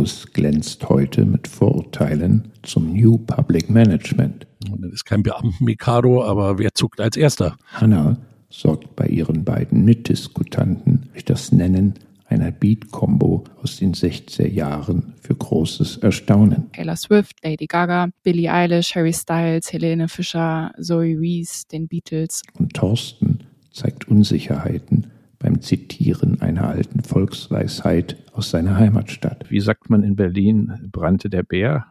Markus glänzt heute mit Vorurteilen zum New Public Management. Das ist kein Beamten-Mikado, aber wer zuckt als Erster? Hannah sorgt bei ihren beiden Mitdiskutanten durch das Nennen einer Beat-Combo aus den 60er Jahren für großes Erstaunen. Taylor Swift, Lady Gaga, Billie Eilish, Harry Styles, Helene Fischer, Zoe Rees, den Beatles. Und Thorsten zeigt Unsicherheiten beim Zitieren einer alten Volksweisheit aus seiner Heimatstadt. Wie sagt man in Berlin, brannte der Bär?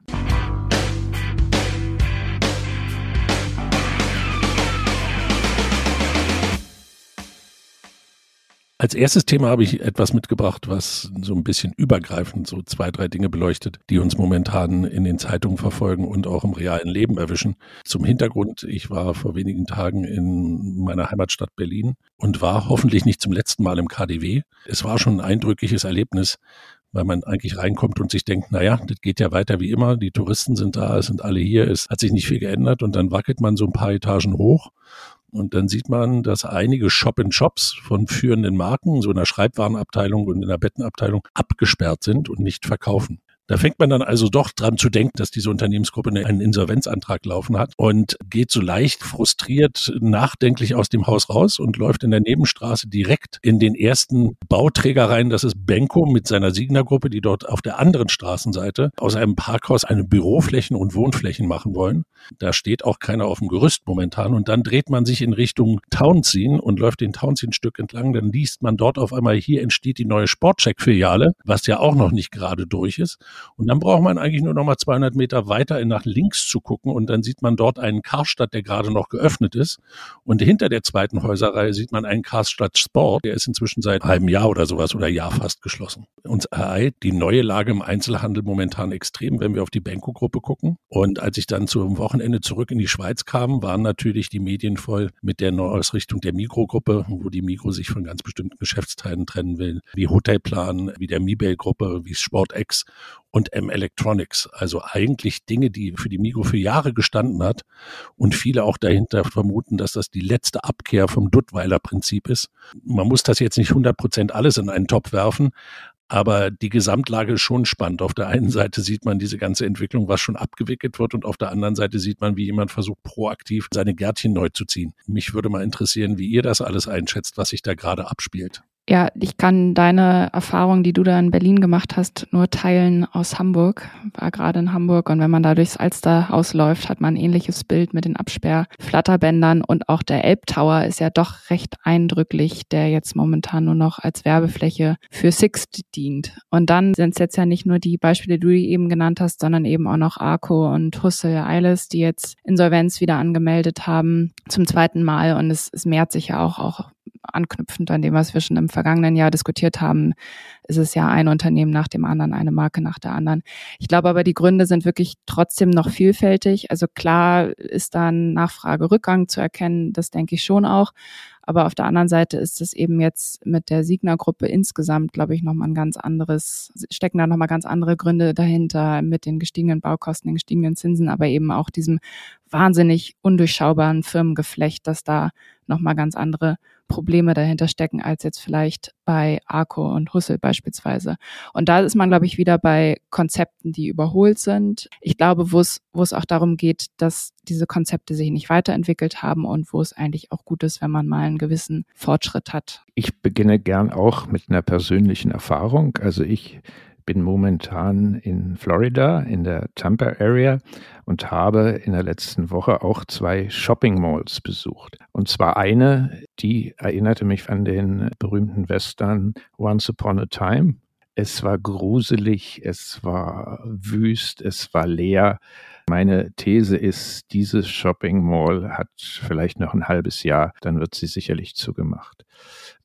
Als erstes Thema habe ich etwas mitgebracht, was so ein bisschen übergreifend so zwei, drei Dinge beleuchtet, die uns momentan in den Zeitungen verfolgen und auch im realen Leben erwischen. Zum Hintergrund, ich war vor wenigen Tagen in meiner Heimatstadt Berlin und war hoffentlich nicht zum letzten Mal im KDW. Es war schon ein eindrückliches Erlebnis, weil man eigentlich reinkommt und sich denkt, naja, das geht ja weiter wie immer, die Touristen sind da, es sind alle hier, es hat sich nicht viel geändert und dann wackelt man so ein paar Etagen hoch und dann sieht man, dass einige Shop-in-Shops von führenden Marken, so in der Schreibwarenabteilung und in der Bettenabteilung, abgesperrt sind und nicht verkaufen. Da fängt man dann also doch dran zu denken, dass diese Unternehmensgruppe einen Insolvenzantrag laufen hat und geht so leicht frustriert nachdenklich aus dem Haus raus und läuft in der Nebenstraße direkt in den ersten Bauträger rein. Das ist Benko mit seiner Signer-Gruppe, die dort auf der anderen Straßenseite aus einem Parkhaus eine Büroflächen und Wohnflächen machen wollen. Da steht auch keiner auf dem Gerüst momentan und dann dreht man sich in Richtung Townsien und läuft den Townsien-Stück entlang. Dann liest man dort auf einmal, hier entsteht die neue Sportcheck-Filiale, was ja auch noch nicht gerade durch ist. Und dann braucht man eigentlich nur noch mal 200 Meter weiter nach links zu gucken und dann sieht man dort einen Karstadt, der gerade noch geöffnet ist. Und hinter der zweiten Häuserreihe sieht man einen Karstadt Sport, der ist inzwischen seit einem Jahr oder sowas oder Jahr fast geschlossen. Uns ereilt die neue Lage im Einzelhandel momentan extrem, wenn wir auf die Benko-Gruppe gucken. Und als ich dann zum Wochenende zurück in die Schweiz kam, waren natürlich die Medien voll mit der Neuausrichtung der Mikro-Gruppe, wo die Mikro sich von ganz bestimmten Geschäftsteilen trennen will, wie Hotelplan, wie der Mibel-Gruppe, wie SportX und M Electronics. Also eigentlich Dinge, die für die Migro für Jahre gestanden hat und viele auch dahinter vermuten, dass das die letzte Abkehr vom Duttweiler Prinzip ist. Man muss das jetzt nicht 100 Prozent alles in einen Topf werfen, aber die Gesamtlage ist schon spannend. Auf der einen Seite sieht man diese ganze Entwicklung, was schon abgewickelt wird, und auf der anderen Seite sieht man, wie jemand versucht, proaktiv seine Gärtchen neu zu ziehen. Mich würde mal interessieren, wie ihr das alles einschätzt, was sich da gerade abspielt ja, ich kann deine Erfahrung, die du da in Berlin gemacht hast, nur teilen aus Hamburg. War gerade in Hamburg und wenn man da durchs Alsterhaus läuft, hat man ein ähnliches Bild mit den Absperrflatterbändern und auch der Elbtower ist ja doch recht eindrücklich, der jetzt momentan nur noch als Werbefläche für Sixt dient. Und dann sind es jetzt ja nicht nur die Beispiele, die du eben genannt hast, sondern eben auch noch Arco und Hussel Eiles, die jetzt Insolvenz wieder angemeldet haben zum zweiten Mal und es, es mehrt sich ja auch, auch anknüpfend an dem, was wir schon im vergangenen Jahr diskutiert haben, ist es ja ein Unternehmen nach dem anderen, eine Marke nach der anderen. Ich glaube aber, die Gründe sind wirklich trotzdem noch vielfältig. Also klar ist da ein Nachfragerückgang zu erkennen, das denke ich schon auch. Aber auf der anderen Seite ist es eben jetzt mit der Signa-Gruppe insgesamt, glaube ich, nochmal ein ganz anderes, stecken da nochmal ganz andere Gründe dahinter mit den gestiegenen Baukosten, den gestiegenen Zinsen, aber eben auch diesem wahnsinnig undurchschaubaren Firmengeflecht, dass da nochmal ganz andere Probleme dahinter stecken als jetzt vielleicht bei Arco und Hussel beispielsweise. Und da ist man, glaube ich, wieder bei Konzepten, die überholt sind. Ich glaube, wo es, wo es auch darum geht, dass diese Konzepte sich nicht weiterentwickelt haben und wo es eigentlich auch gut ist, wenn man mal einen gewissen Fortschritt hat. Ich beginne gern auch mit einer persönlichen Erfahrung. Also ich bin momentan in Florida, in der Tampa Area und habe in der letzten Woche auch zwei Shopping Malls besucht. Und zwar eine, die erinnerte mich an den berühmten Western Once Upon a Time. Es war gruselig, es war wüst, es war leer. Meine These ist, dieses Shopping Mall hat vielleicht noch ein halbes Jahr, dann wird sie sicherlich zugemacht.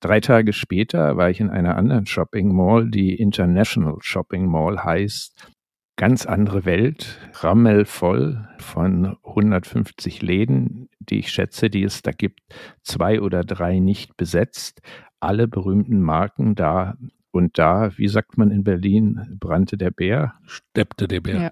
Drei Tage später war ich in einer anderen Shopping Mall, die International Shopping Mall heißt. Ganz andere Welt, rammelvoll von 150 Läden, die ich schätze, die es da gibt, zwei oder drei nicht besetzt, alle berühmten Marken da Und da, wie sagt man in Berlin, brannte der Bär? Steppte der Bär. Ja.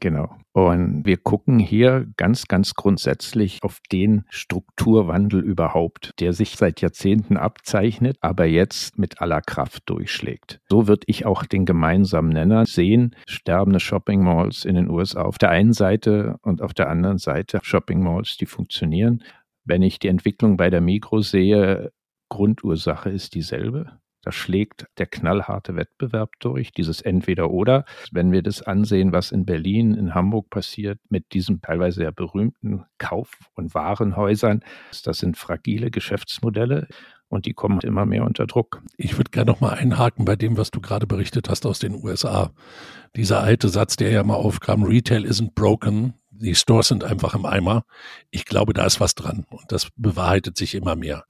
Genau. Und wir gucken hier ganz, ganz grundsätzlich auf den Strukturwandel überhaupt, der sich seit Jahrzehnten abzeichnet, aber jetzt mit aller Kraft durchschlägt. So würde ich auch den gemeinsamen Nenner sehen. Sterbende Shopping Malls in den USA auf der einen Seite und auf der anderen Seite Shopping Malls, die funktionieren. Wenn ich die Entwicklung bei der Mikro sehe, Grundursache ist dieselbe. Da schlägt der knallharte Wettbewerb durch, dieses Entweder-Oder. Wenn wir das ansehen, was in Berlin, in Hamburg passiert, mit diesen teilweise sehr berühmten Kauf- und Warenhäusern, das sind fragile Geschäftsmodelle und die kommen immer mehr unter Druck. Ich würde gerne noch mal einhaken bei dem, was du gerade berichtet hast aus den USA. Dieser alte Satz, der ja mal aufkam, Retail isn't broken, die Stores sind einfach im Eimer. Ich glaube, da ist was dran und das bewahrheitet sich immer mehr.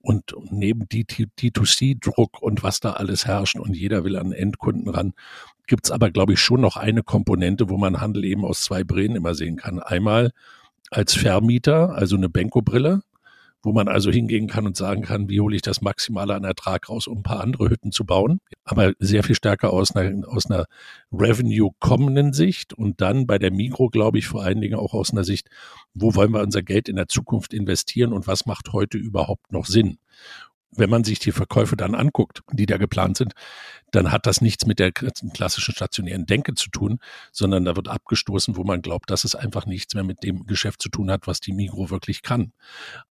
Und neben D2C-Druck und was da alles herrscht und jeder will an Endkunden ran, gibt's aber, glaube ich, schon noch eine Komponente, wo man Handel eben aus zwei Brillen immer sehen kann. Einmal als Vermieter, also eine Benko-Brille, wo man also hingehen kann und sagen kann, wie hole ich das Maximale an Ertrag raus, um ein paar andere Hütten zu bauen. Aber sehr viel stärker aus einer, aus einer Revenue-kommenden Sicht und dann bei der Mikro, glaube ich, vor allen Dingen auch aus einer Sicht, wo wollen wir unser Geld in der Zukunft investieren und was macht heute überhaupt noch Sinn? Wenn man sich die Verkäufe dann anguckt, die da geplant sind, dann hat das nichts mit der klassischen stationären Denke zu tun, sondern da wird abgestoßen, wo man glaubt, dass es einfach nichts mehr mit dem Geschäft zu tun hat, was die Migro wirklich kann.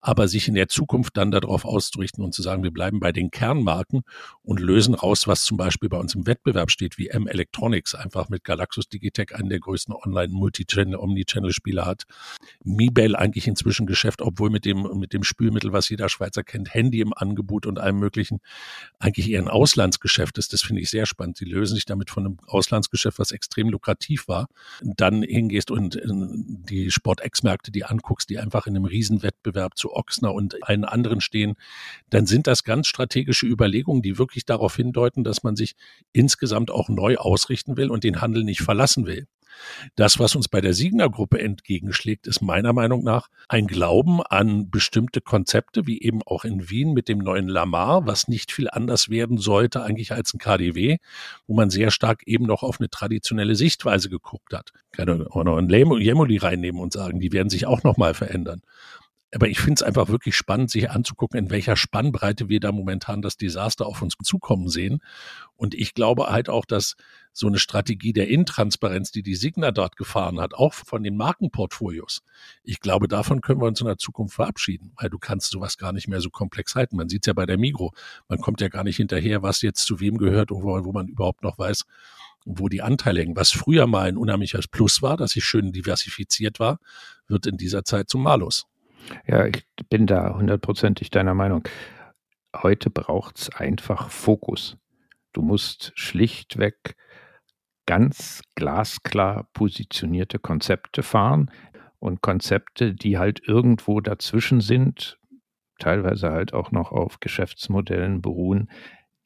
Aber sich in der Zukunft dann darauf auszurichten und zu sagen, wir bleiben bei den Kernmarken und lösen raus, was zum Beispiel bei uns im Wettbewerb steht, wie M Electronics, einfach mit Galaxus Digitech einen der größten Online-Multichannel, Omnichannel-Spieler hat. Mibel eigentlich inzwischen Geschäft, obwohl mit dem, mit dem Spülmittel, was jeder Schweizer kennt, Handy im Angebot Angebot und allem möglichen eigentlich eher ein Auslandsgeschäft ist. Das finde ich sehr spannend. Sie lösen sich damit von einem Auslandsgeschäft, was extrem lukrativ war, dann hingehst und die Sport-X-Märkte, die anguckst, die einfach in einem Riesenwettbewerb zu Ochsner und allen anderen stehen, dann sind das ganz strategische Überlegungen, die wirklich darauf hindeuten, dass man sich insgesamt auch neu ausrichten will und den Handel nicht verlassen will. Das, was uns bei der Siegner-Gruppe entgegenschlägt, ist meiner Meinung nach ein Glauben an bestimmte Konzepte, wie eben auch in Wien mit dem neuen Lamar, was nicht viel anders werden sollte eigentlich als ein KDW, wo man sehr stark eben noch auf eine traditionelle Sichtweise geguckt hat. Kann auch noch ein Jemoli reinnehmen und sagen, die werden sich auch nochmal verändern. Aber ich finde es einfach wirklich spannend, sich anzugucken, in welcher Spannbreite wir da momentan das Desaster auf uns zukommen sehen. Und ich glaube halt auch, dass so eine Strategie der Intransparenz, die die Signa dort gefahren hat, auch von den Markenportfolios, ich glaube, davon können wir uns in der Zukunft verabschieden, weil du kannst sowas gar nicht mehr so komplex halten. Man sieht es ja bei der Migro. Man kommt ja gar nicht hinterher, was jetzt zu wem gehört und wo, wo man überhaupt noch weiß, wo die Anteile hängen. Was früher mal ein unheimliches Plus war, dass ich schön diversifiziert war, wird in dieser Zeit zum Malus. Ja, ich bin da hundertprozentig deiner Meinung. Heute braucht es einfach Fokus. Du musst schlichtweg ganz glasklar positionierte Konzepte fahren und Konzepte, die halt irgendwo dazwischen sind, teilweise halt auch noch auf Geschäftsmodellen beruhen,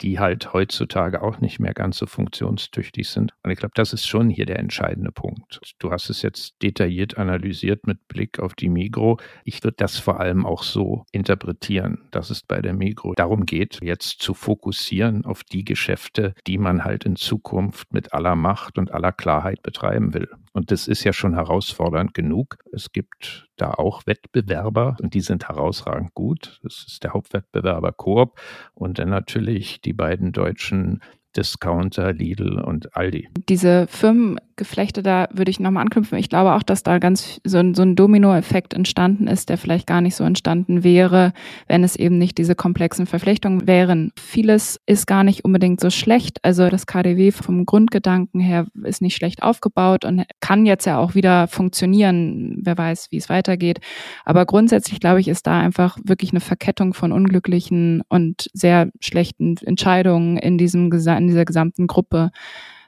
die halt heutzutage auch nicht mehr ganz so funktionstüchtig sind. Und ich glaube, das ist schon hier der entscheidende Punkt. Du hast es jetzt detailliert analysiert mit Blick auf die Migro. Ich würde das vor allem auch so interpretieren, dass es bei der Migro darum geht, jetzt zu fokussieren auf die Geschäfte, die man halt in Zukunft mit aller Macht und aller Klarheit betreiben will. Und das ist ja schon herausfordernd genug. Es gibt da auch Wettbewerber und die sind herausragend gut. Das ist der Hauptwettbewerber Coop und dann natürlich die beiden deutschen Discounter, Lidl und Aldi. Diese Firmengeflechte, da würde ich nochmal anknüpfen. Ich glaube auch, dass da ganz so ein, so ein Dominoeffekt entstanden ist, der vielleicht gar nicht so entstanden wäre, wenn es eben nicht diese komplexen Verflechtungen wären. Vieles ist gar nicht unbedingt so schlecht. Also das KDW vom Grundgedanken her ist nicht schlecht aufgebaut und kann jetzt ja auch wieder funktionieren. Wer weiß, wie es weitergeht. Aber grundsätzlich, glaube ich, ist da einfach wirklich eine Verkettung von unglücklichen und sehr schlechten Entscheidungen in diesem in dieser gesamten Gruppe.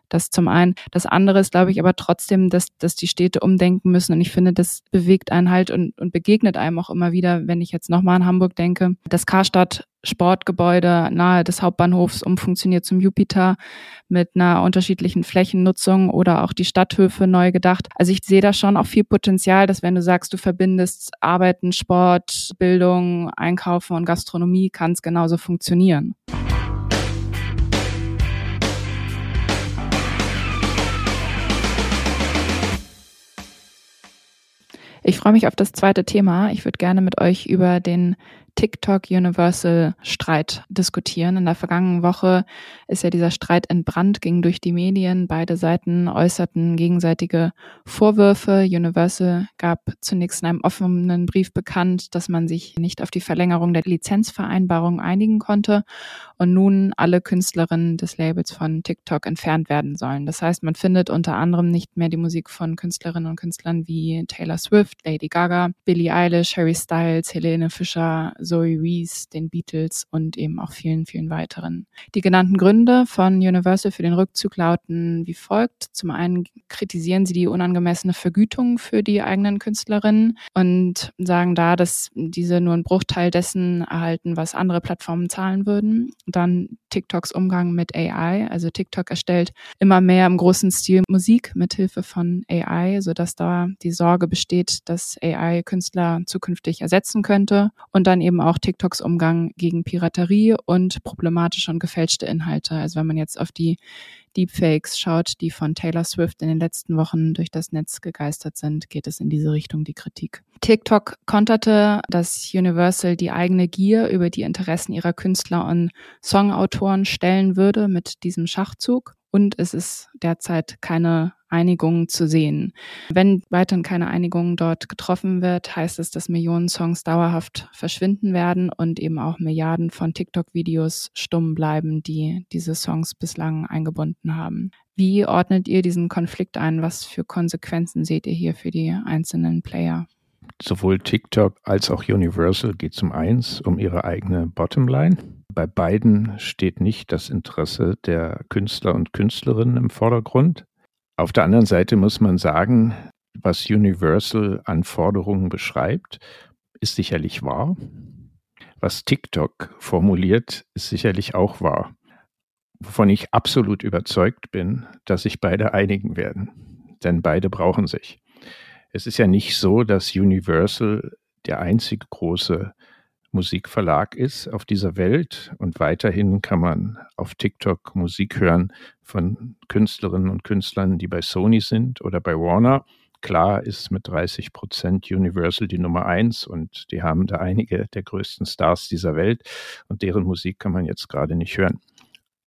Das zum einen. Das andere ist, glaube ich, aber trotzdem, dass, dass die Städte umdenken müssen. Und ich finde, das bewegt einen halt und, und begegnet einem auch immer wieder, wenn ich jetzt nochmal an Hamburg denke. Das Karstadt Sportgebäude nahe des Hauptbahnhofs umfunktioniert zum Jupiter mit einer unterschiedlichen Flächennutzung oder auch die Stadthöfe neu gedacht. Also ich sehe da schon auch viel Potenzial, dass wenn du sagst, du verbindest Arbeiten, Sport, Bildung, Einkaufen und Gastronomie, kann es genauso funktionieren. Ich freue mich auf das zweite Thema. Ich würde gerne mit euch über den TikTok Universal Streit diskutieren. In der vergangenen Woche ist ja dieser Streit entbrannt, ging durch die Medien. Beide Seiten äußerten gegenseitige Vorwürfe. Universal gab zunächst in einem offenen Brief bekannt, dass man sich nicht auf die Verlängerung der Lizenzvereinbarung einigen konnte und nun alle Künstlerinnen des Labels von TikTok entfernt werden sollen. Das heißt, man findet unter anderem nicht mehr die Musik von Künstlerinnen und Künstlern wie Taylor Swift, Lady Gaga, Billie Eilish, Harry Styles, Helene Fischer, Zoe Rees, den Beatles und eben auch vielen, vielen weiteren. Die genannten Gründe von Universal für den Rückzug lauten wie folgt. Zum einen kritisieren sie die unangemessene Vergütung für die eigenen Künstlerinnen und sagen da, dass diese nur einen Bruchteil dessen erhalten, was andere Plattformen zahlen würden. Dann TikToks Umgang mit AI. Also TikTok erstellt immer mehr im großen Stil Musik mit Hilfe von AI, sodass da die Sorge besteht, dass AI Künstler zukünftig ersetzen könnte. Und dann eben auch TikToks Umgang gegen Piraterie und problematische und gefälschte Inhalte. Also wenn man jetzt auf die Deepfakes schaut, die von Taylor Swift in den letzten Wochen durch das Netz gegeistert sind, geht es in diese Richtung die Kritik. TikTok konterte, dass Universal die eigene Gier über die Interessen ihrer Künstler und Songautoren stellen würde mit diesem Schachzug und es ist derzeit keine Einigung zu sehen. Wenn weiterhin keine Einigung dort getroffen wird, heißt es, dass Millionen Songs dauerhaft verschwinden werden und eben auch Milliarden von TikTok-Videos stumm bleiben, die diese Songs bislang eingebunden haben. Wie ordnet ihr diesen Konflikt ein? Was für Konsequenzen seht ihr hier für die einzelnen Player? Sowohl TikTok als auch Universal geht zum eins um ihre eigene Bottomline. Bei beiden steht nicht das Interesse der Künstler und Künstlerinnen im Vordergrund. Auf der anderen Seite muss man sagen, was Universal an Forderungen beschreibt, ist sicherlich wahr. Was TikTok formuliert, ist sicherlich auch wahr. Wovon ich absolut überzeugt bin, dass sich beide einigen werden. Denn beide brauchen sich. Es ist ja nicht so, dass Universal der einzige große Musikverlag ist auf dieser Welt und weiterhin kann man auf TikTok Musik hören von Künstlerinnen und Künstlern, die bei Sony sind oder bei Warner. Klar ist mit 30 Prozent Universal die Nummer eins und die haben da einige der größten Stars dieser Welt und deren Musik kann man jetzt gerade nicht hören.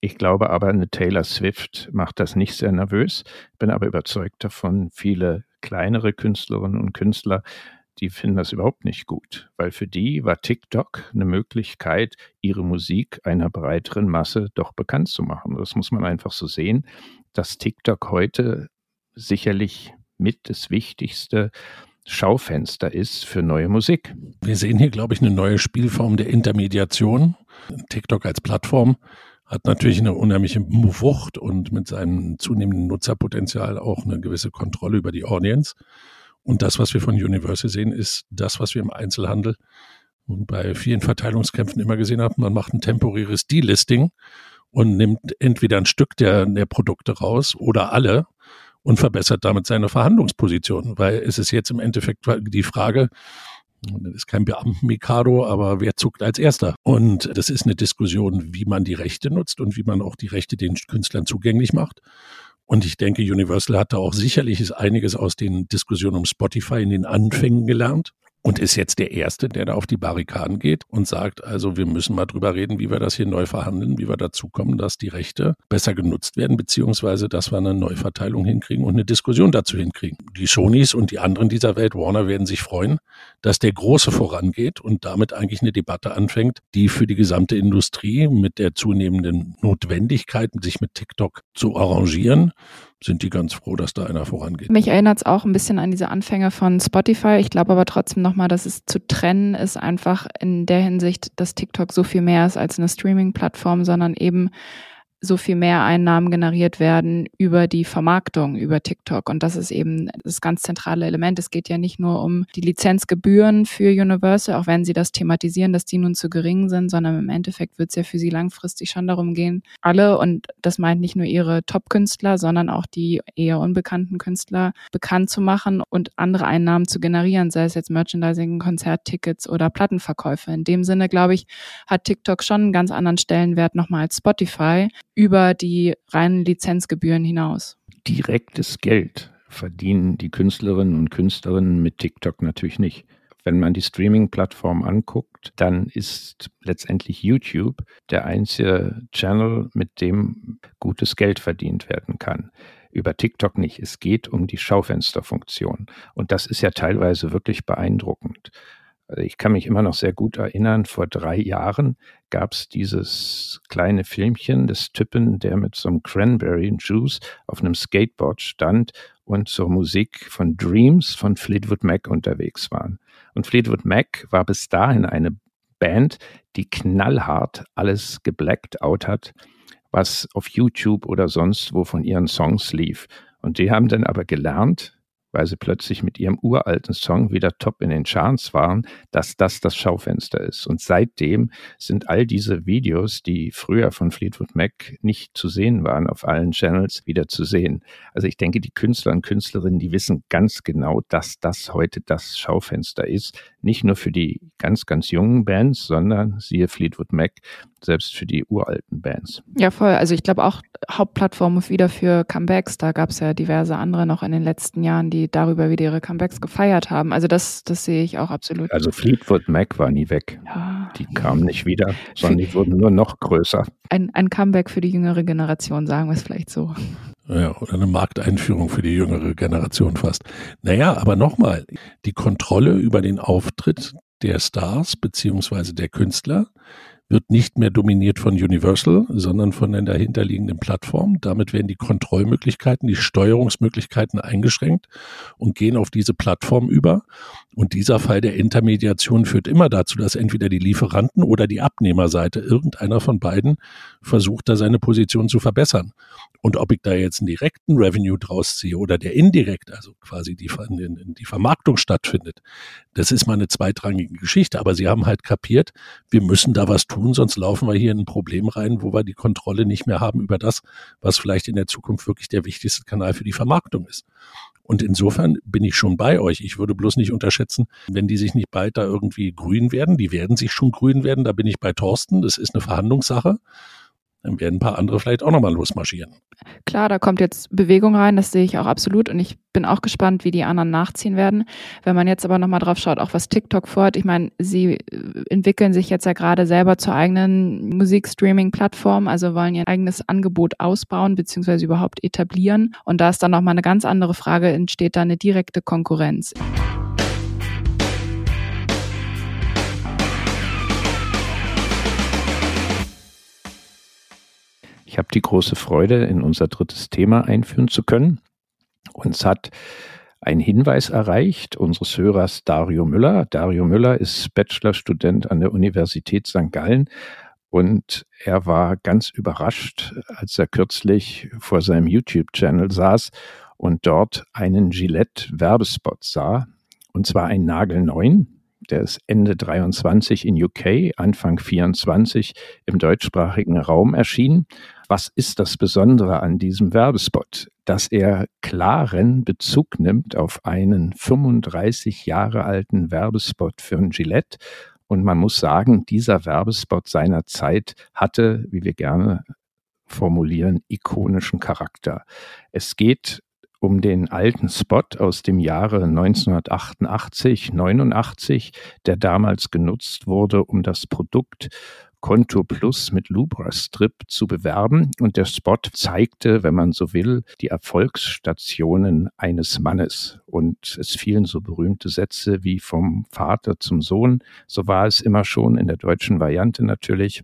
Ich glaube aber, eine Taylor Swift macht das nicht sehr nervös, bin aber überzeugt davon, viele kleinere Künstlerinnen und Künstler die finden das überhaupt nicht gut, weil für die war TikTok eine Möglichkeit, ihre Musik einer breiteren Masse doch bekannt zu machen. Das muss man einfach so sehen, dass TikTok heute sicherlich mit das wichtigste Schaufenster ist für neue Musik. Wir sehen hier, glaube ich, eine neue Spielform der Intermediation. TikTok als Plattform hat natürlich eine unheimliche Wucht und mit seinem zunehmenden Nutzerpotenzial auch eine gewisse Kontrolle über die Audience. Und das, was wir von Universal sehen, ist das, was wir im Einzelhandel und bei vielen Verteilungskämpfen immer gesehen haben. Man macht ein temporäres Delisting und nimmt entweder ein Stück der, der Produkte raus oder alle und verbessert damit seine Verhandlungsposition, weil es ist jetzt im Endeffekt die Frage, das ist kein Beamten-Mikado, aber wer zuckt als Erster? Und das ist eine Diskussion, wie man die Rechte nutzt und wie man auch die Rechte den Künstlern zugänglich macht. Und ich denke, Universal hat da auch sicherlich einiges aus den Diskussionen um Spotify in den Anfängen gelernt und ist jetzt der Erste, der da auf die Barrikaden geht und sagt, also wir müssen mal drüber reden, wie wir das hier neu verhandeln, wie wir dazu kommen, dass die Rechte besser genutzt werden, beziehungsweise dass wir eine Neuverteilung hinkriegen und eine Diskussion dazu hinkriegen. Die Sonys und die anderen dieser Welt, Warner, werden sich freuen, dass der Große vorangeht und damit eigentlich eine Debatte anfängt, die für die gesamte Industrie mit der zunehmenden Notwendigkeit, sich mit TikTok zu arrangieren, sind die ganz froh, dass da einer vorangeht. Mich erinnert es auch ein bisschen an diese Anfänge von Spotify. Ich glaube aber trotzdem nochmal, dass es zu trennen ist, einfach in der Hinsicht, dass TikTok so viel mehr ist als eine Streaming-Plattform, sondern eben so viel mehr Einnahmen generiert werden über die Vermarktung, über TikTok. Und das ist eben das ganz zentrale Element. Es geht ja nicht nur um die Lizenzgebühren für Universal, auch wenn sie das thematisieren, dass die nun zu gering sind, sondern im Endeffekt wird es ja für sie langfristig schon darum gehen, alle, und das meint nicht nur ihre Top-Künstler, sondern auch die eher unbekannten Künstler bekannt zu machen und andere Einnahmen zu generieren, sei es jetzt Merchandising, Konzerttickets oder Plattenverkäufe. In dem Sinne, glaube ich, hat TikTok schon einen ganz anderen Stellenwert nochmal als Spotify über die reinen Lizenzgebühren hinaus. Direktes Geld verdienen die Künstlerinnen und Künstlerinnen mit TikTok natürlich nicht. Wenn man die Streaming-Plattform anguckt, dann ist letztendlich YouTube der einzige Channel, mit dem gutes Geld verdient werden kann. Über TikTok nicht. Es geht um die Schaufensterfunktion. Und das ist ja teilweise wirklich beeindruckend. Ich kann mich immer noch sehr gut erinnern, vor drei Jahren gab es dieses kleine Filmchen des Typen, der mit so einem Cranberry Juice auf einem Skateboard stand und zur Musik von Dreams von Fleetwood Mac unterwegs waren. Und Fleetwood Mac war bis dahin eine Band, die knallhart alles geblackt out hat, was auf YouTube oder sonst wo von ihren Songs lief. Und die haben dann aber gelernt, weil sie plötzlich mit ihrem uralten Song wieder top in den Charts waren, dass das das Schaufenster ist. Und seitdem sind all diese Videos, die früher von Fleetwood Mac nicht zu sehen waren, auf allen Channels wieder zu sehen. Also ich denke, die Künstler und Künstlerinnen, die wissen ganz genau, dass das heute das Schaufenster ist. Nicht nur für die ganz, ganz jungen Bands, sondern siehe Fleetwood Mac, selbst für die uralten Bands. Ja, voll. Also ich glaube auch Hauptplattform wieder für Comebacks. Da gab es ja diverse andere noch in den letzten Jahren, die darüber wieder ihre Comebacks gefeiert haben. Also das, das sehe ich auch absolut. Also Fleetwood Mac war nie weg. Ja. Die kamen nicht wieder, sondern die wurden nur noch größer. Ein, ein Comeback für die jüngere Generation, sagen wir es vielleicht so. Ja, oder eine Markteinführung für die jüngere Generation fast. Naja, aber nochmal, die Kontrolle über den Auftritt der Stars beziehungsweise der Künstler wird nicht mehr dominiert von Universal, sondern von den dahinterliegenden Plattformen. Damit werden die Kontrollmöglichkeiten, die Steuerungsmöglichkeiten eingeschränkt und gehen auf diese Plattform über. Und dieser Fall der Intermediation führt immer dazu, dass entweder die Lieferanten oder die Abnehmerseite, irgendeiner von beiden, versucht, da seine Position zu verbessern. Und ob ich da jetzt einen direkten Revenue draus ziehe oder der indirekt, also quasi die, die Vermarktung stattfindet, das ist mal eine zweitrangige Geschichte. Aber sie haben halt kapiert, wir müssen da was tun, sonst laufen wir hier in ein Problem rein, wo wir die Kontrolle nicht mehr haben über das, was vielleicht in der Zukunft wirklich der wichtigste Kanal für die Vermarktung ist. Und insofern bin ich schon bei euch. Ich würde bloß nicht unterschätzen, wenn die sich nicht bald da irgendwie grün werden. Die werden sich schon grün werden. Da bin ich bei Thorsten. Das ist eine Verhandlungssache dann werden ein paar andere vielleicht auch nochmal losmarschieren. Klar, da kommt jetzt Bewegung rein, das sehe ich auch absolut und ich bin auch gespannt, wie die anderen nachziehen werden. Wenn man jetzt aber nochmal drauf schaut, auch was TikTok vorhat, ich meine, sie äh, entwickeln sich jetzt ja gerade selber zur eigenen Musikstreaming-Plattform, also wollen ihr eigenes Angebot ausbauen bzw. überhaupt etablieren und da ist dann nochmal eine ganz andere Frage, entsteht da eine direkte Konkurrenz. Ich habe die große Freude, in unser drittes Thema einführen zu können. Uns hat ein Hinweis erreicht unseres Hörers Dario Müller. Dario Müller ist Bachelorstudent an der Universität St. Gallen und er war ganz überrascht, als er kürzlich vor seinem YouTube-Channel saß und dort einen Gillette-Werbespot sah, und zwar einen nagelneuen der ist Ende 23 in UK, Anfang 24 im deutschsprachigen Raum erschienen. Was ist das Besondere an diesem Werbespot? Dass er klaren Bezug nimmt auf einen 35 Jahre alten Werbespot für ein Gillette. Und man muss sagen, dieser Werbespot seiner Zeit hatte, wie wir gerne formulieren, ikonischen Charakter. Es geht um den alten Spot aus dem Jahre 1988, 89, der damals genutzt wurde, um das Produkt Konto Plus mit Lubrastrip zu bewerben. Und der Spot zeigte, wenn man so will, die Erfolgsstationen eines Mannes. Und es fielen so berühmte Sätze wie vom Vater zum Sohn. So war es immer schon in der deutschen Variante natürlich.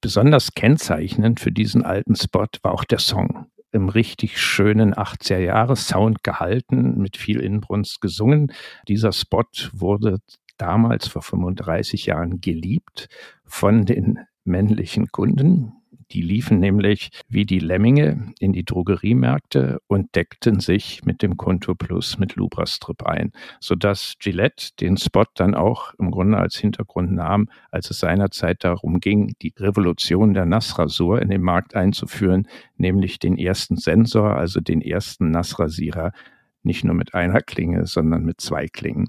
Besonders kennzeichnend für diesen alten Spot war auch der Song im richtig schönen 80er Jahre Sound gehalten, mit viel Inbrunst gesungen. Dieser Spot wurde damals vor 35 Jahren geliebt von den männlichen Kunden. Die liefen nämlich wie die Lemminge in die Drogeriemärkte und deckten sich mit dem Konto Plus mit Lubrastrip ein, sodass Gillette den Spot dann auch im Grunde als Hintergrund nahm, als es seinerzeit darum ging, die Revolution der Nassrasur in den Markt einzuführen, nämlich den ersten Sensor, also den ersten Nassrasierer, nicht nur mit einer Klinge, sondern mit zwei Klingen.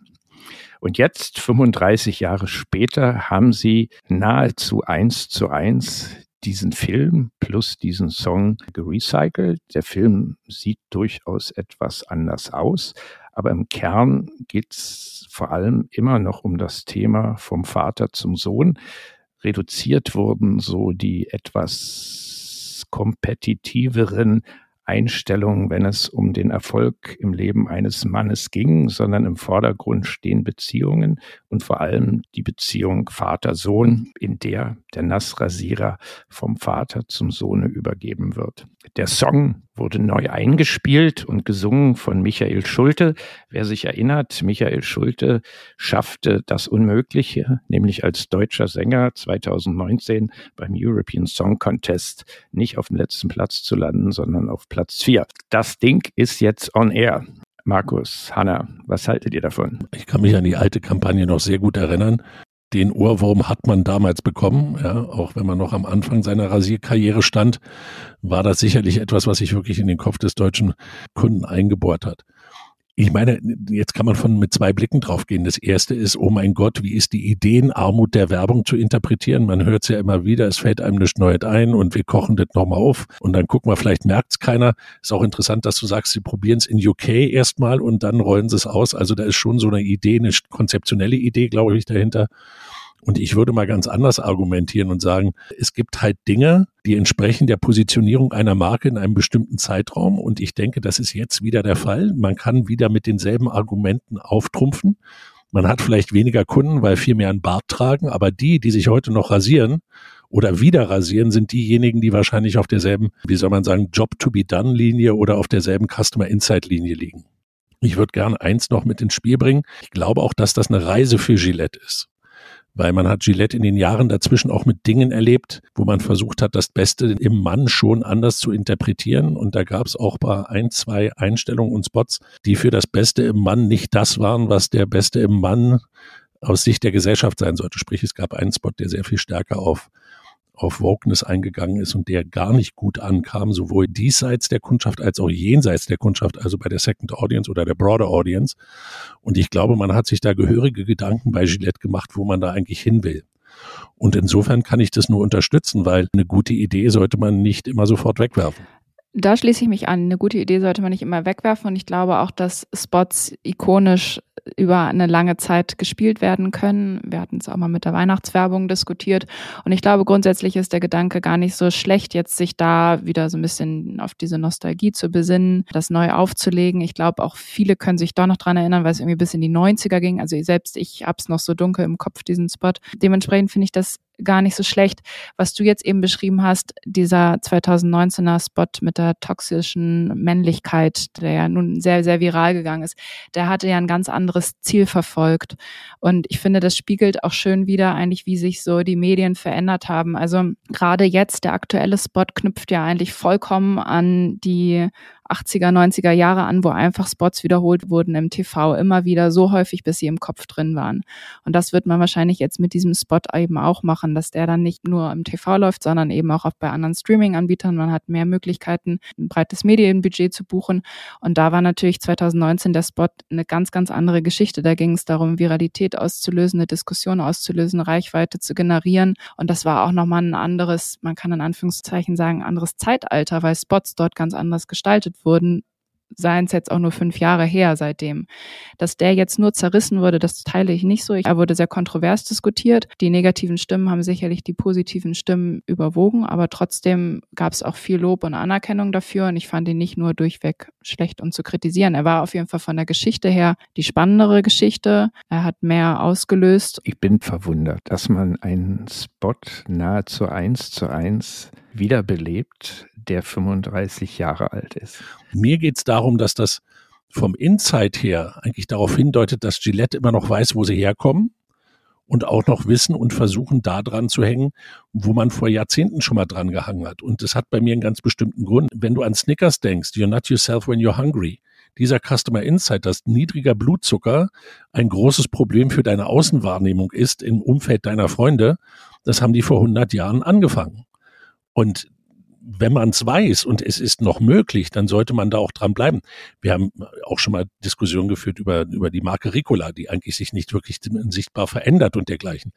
Und jetzt, 35 Jahre später, haben sie nahezu eins zu eins diesen Film plus diesen Song gerecycelt. Der Film sieht durchaus etwas anders aus, aber im Kern geht es vor allem immer noch um das Thema vom Vater zum Sohn. Reduziert wurden so die etwas kompetitiveren Einstellung, wenn es um den Erfolg im Leben eines Mannes ging, sondern im Vordergrund stehen Beziehungen und vor allem die Beziehung Vater-Sohn, in der der Nassrasierer vom Vater zum Sohne übergeben wird. Der Song wurde neu eingespielt und gesungen von Michael Schulte. Wer sich erinnert, Michael Schulte schaffte das Unmögliche, nämlich als deutscher Sänger 2019 beim European Song Contest nicht auf dem letzten Platz zu landen, sondern auf Platz vier. Das Ding ist jetzt on air. Markus, Hanna, was haltet ihr davon? Ich kann mich an die alte Kampagne noch sehr gut erinnern. Den Ohrwurm hat man damals bekommen, ja, auch wenn man noch am Anfang seiner Rasierkarriere stand, war das sicherlich etwas, was sich wirklich in den Kopf des deutschen Kunden eingebohrt hat. Ich meine, jetzt kann man von mit zwei Blicken draufgehen. Das erste ist, oh mein Gott, wie ist die Ideenarmut der Werbung zu interpretieren? Man hört es ja immer wieder, es fällt einem nichts Neues ein und wir kochen das nochmal auf und dann gucken wir, vielleicht merkt es keiner. Ist auch interessant, dass du sagst, sie probieren es in UK erstmal und dann rollen sie es aus. Also da ist schon so eine Idee, eine konzeptionelle Idee, glaube ich, dahinter. Und ich würde mal ganz anders argumentieren und sagen, es gibt halt Dinge, die entsprechen der Positionierung einer Marke in einem bestimmten Zeitraum. Und ich denke, das ist jetzt wieder der Fall. Man kann wieder mit denselben Argumenten auftrumpfen. Man hat vielleicht weniger Kunden, weil viel mehr einen Bart tragen, aber die, die sich heute noch rasieren oder wieder rasieren, sind diejenigen, die wahrscheinlich auf derselben, wie soll man sagen, Job to be done Linie oder auf derselben Customer Insight Linie liegen. Ich würde gerne eins noch mit ins Spiel bringen. Ich glaube auch, dass das eine Reise für Gillette ist weil man hat Gillette in den Jahren dazwischen auch mit Dingen erlebt, wo man versucht hat, das Beste im Mann schon anders zu interpretieren. Und da gab es auch bei ein, zwei Einstellungen und Spots, die für das Beste im Mann nicht das waren, was der Beste im Mann aus Sicht der Gesellschaft sein sollte. Sprich, es gab einen Spot, der sehr viel stärker auf auf Wokeness eingegangen ist und der gar nicht gut ankam, sowohl diesseits der Kundschaft als auch jenseits der Kundschaft, also bei der Second Audience oder der Broader Audience. Und ich glaube, man hat sich da gehörige Gedanken bei Gillette gemacht, wo man da eigentlich hin will. Und insofern kann ich das nur unterstützen, weil eine gute Idee sollte man nicht immer sofort wegwerfen. Da schließe ich mich an. Eine gute Idee sollte man nicht immer wegwerfen. Und ich glaube auch, dass Spots ikonisch über eine lange Zeit gespielt werden können. Wir hatten es auch mal mit der Weihnachtswerbung diskutiert. Und ich glaube, grundsätzlich ist der Gedanke gar nicht so schlecht, jetzt sich da wieder so ein bisschen auf diese Nostalgie zu besinnen, das neu aufzulegen. Ich glaube, auch viele können sich doch noch dran erinnern, weil es irgendwie bis in die 90er ging. Also selbst ich hab's noch so dunkel im Kopf, diesen Spot. Dementsprechend finde ich das gar nicht so schlecht. Was du jetzt eben beschrieben hast, dieser 2019er Spot mit der toxischen Männlichkeit, der ja nun sehr, sehr viral gegangen ist, der hatte ja ein ganz anderes Ziel verfolgt. Und ich finde, das spiegelt auch schön wieder eigentlich, wie sich so die Medien verändert haben. Also gerade jetzt, der aktuelle Spot knüpft ja eigentlich vollkommen an die 80er, 90er Jahre an, wo einfach Spots wiederholt wurden im TV, immer wieder so häufig, bis sie im Kopf drin waren. Und das wird man wahrscheinlich jetzt mit diesem Spot eben auch machen, dass der dann nicht nur im TV läuft, sondern eben auch bei anderen Streaming-Anbietern. Man hat mehr Möglichkeiten, ein breites Medienbudget zu buchen. Und da war natürlich 2019 der Spot eine ganz, ganz andere Geschichte. Da ging es darum, Viralität auszulösen, eine Diskussion auszulösen, Reichweite zu generieren. Und das war auch nochmal ein anderes, man kann in Anführungszeichen sagen, anderes Zeitalter, weil Spots dort ganz anders gestaltet wurden, seien es jetzt auch nur fünf Jahre her seitdem. Dass der jetzt nur zerrissen wurde, das teile ich nicht so. Er wurde sehr kontrovers diskutiert. Die negativen Stimmen haben sicherlich die positiven Stimmen überwogen, aber trotzdem gab es auch viel Lob und Anerkennung dafür und ich fand ihn nicht nur durchweg schlecht und zu kritisieren. Er war auf jeden Fall von der Geschichte her die spannendere Geschichte. Er hat mehr ausgelöst. Ich bin verwundert, dass man einen Spot nahezu eins zu eins wiederbelebt, der 35 Jahre alt ist. Mir geht es darum, dass das vom Insight her eigentlich darauf hindeutet, dass Gillette immer noch weiß, wo sie herkommen und auch noch wissen und versuchen, da dran zu hängen, wo man vor Jahrzehnten schon mal dran gehangen hat. Und das hat bei mir einen ganz bestimmten Grund. Wenn du an Snickers denkst, you're not yourself when you're hungry. Dieser Customer Insight, dass niedriger Blutzucker ein großes Problem für deine Außenwahrnehmung ist im Umfeld deiner Freunde, das haben die vor 100 Jahren angefangen. Und wenn man es weiß und es ist noch möglich, dann sollte man da auch dran bleiben. Wir haben auch schon mal Diskussionen geführt über, über die Marke Ricola, die eigentlich sich nicht wirklich sichtbar verändert und dergleichen.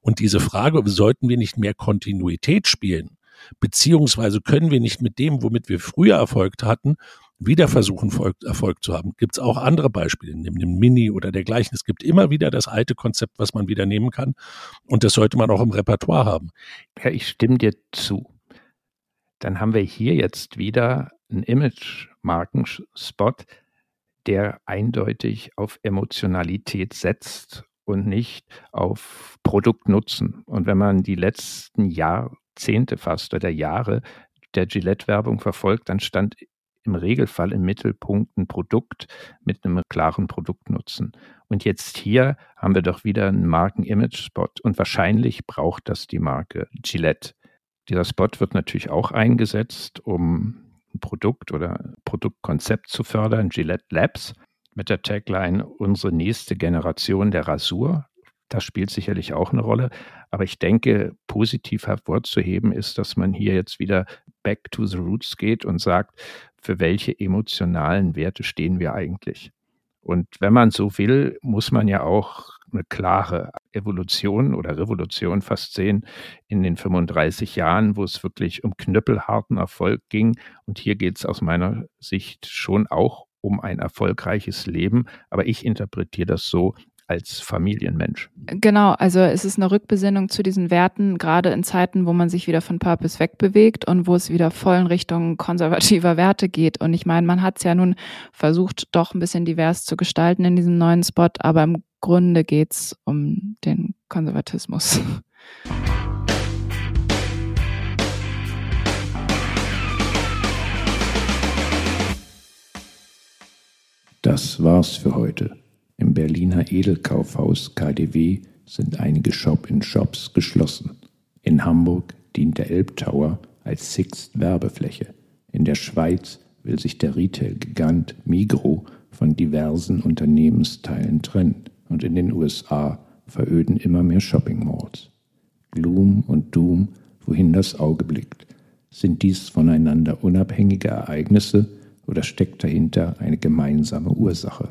Und diese Frage, sollten wir nicht mehr Kontinuität spielen? Beziehungsweise können wir nicht mit dem, womit wir früher Erfolg hatten, wieder versuchen, Erfolg zu haben. Gibt es auch andere Beispiele, neben dem Mini oder dergleichen. Es gibt immer wieder das alte Konzept, was man wieder nehmen kann. Und das sollte man auch im Repertoire haben. Ja, ich stimme dir zu. Dann haben wir hier jetzt wieder einen Image-Markenspot, der eindeutig auf Emotionalität setzt und nicht auf Produktnutzen. Und wenn man die letzten Jahrzehnte fast oder Jahre der Gillette-Werbung verfolgt, dann stand im Regelfall im Mittelpunkt ein Produkt mit einem klaren Produktnutzen. Und jetzt hier haben wir doch wieder einen Marken-Image-Spot und wahrscheinlich braucht das die Marke Gillette. Dieser Spot wird natürlich auch eingesetzt, um ein Produkt oder Produktkonzept zu fördern, Gillette Labs mit der Tagline unsere nächste Generation der Rasur. Das spielt sicherlich auch eine Rolle. Aber ich denke, positiv hervorzuheben ist, dass man hier jetzt wieder back to the roots geht und sagt, für welche emotionalen Werte stehen wir eigentlich? Und wenn man so will, muss man ja auch eine klare Evolution oder Revolution fast sehen in den 35 Jahren, wo es wirklich um knüppelharten Erfolg ging. Und hier geht es aus meiner Sicht schon auch um ein erfolgreiches Leben. Aber ich interpretiere das so, als Familienmensch. Genau, also es ist eine Rückbesinnung zu diesen Werten, gerade in Zeiten, wo man sich wieder von Purpose wegbewegt und wo es wieder voll in Richtung konservativer Werte geht. Und ich meine, man hat es ja nun versucht, doch ein bisschen divers zu gestalten in diesem neuen Spot, aber im Grunde geht es um den Konservatismus. Das war's für heute. Im Berliner Edelkaufhaus KDW sind einige Shop-in-Shops geschlossen. In Hamburg dient der Elbtower als Sixt Werbefläche. In der Schweiz will sich der Retail-Gigant Migro von diversen Unternehmensteilen trennen und in den USA veröden immer mehr Shopping-Malls. Gloom und Doom, wohin das Auge blickt. Sind dies voneinander unabhängige Ereignisse oder steckt dahinter eine gemeinsame Ursache?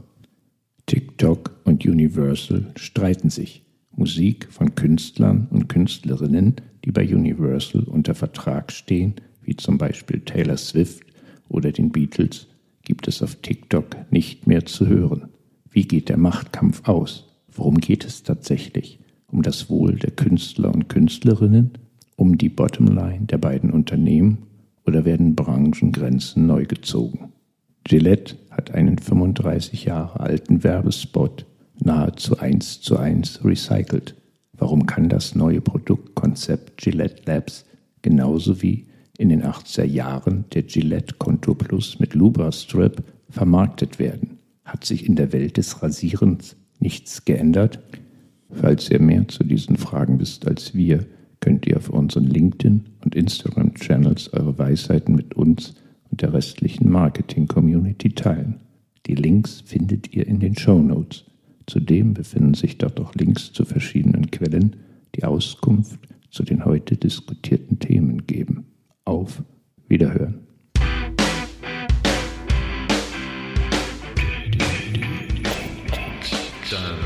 TikTok und Universal streiten sich. Musik von Künstlern und Künstlerinnen, die bei Universal unter Vertrag stehen, wie zum Beispiel Taylor Swift oder den Beatles, gibt es auf TikTok nicht mehr zu hören. Wie geht der Machtkampf aus? Worum geht es tatsächlich? Um das Wohl der Künstler und Künstlerinnen? Um die Bottomline der beiden Unternehmen? Oder werden Branchengrenzen neu gezogen? Gillette hat einen 35 Jahre alten Werbespot nahezu eins zu eins recycelt. Warum kann das neue Produktkonzept Gillette Labs genauso wie in den 80er Jahren der Gillette Contour Plus mit Lubra Strip vermarktet werden? Hat sich in der Welt des Rasierens nichts geändert? Falls ihr mehr zu diesen Fragen wisst als wir, könnt ihr auf unseren LinkedIn- und Instagram-Channels eure Weisheiten mit uns und der restlichen Marketing-Community teilen. Die Links findet ihr in den Show Notes. Zudem befinden sich dort auch Links zu verschiedenen Quellen, die Auskunft zu den heute diskutierten Themen geben. Auf Wiederhören. Der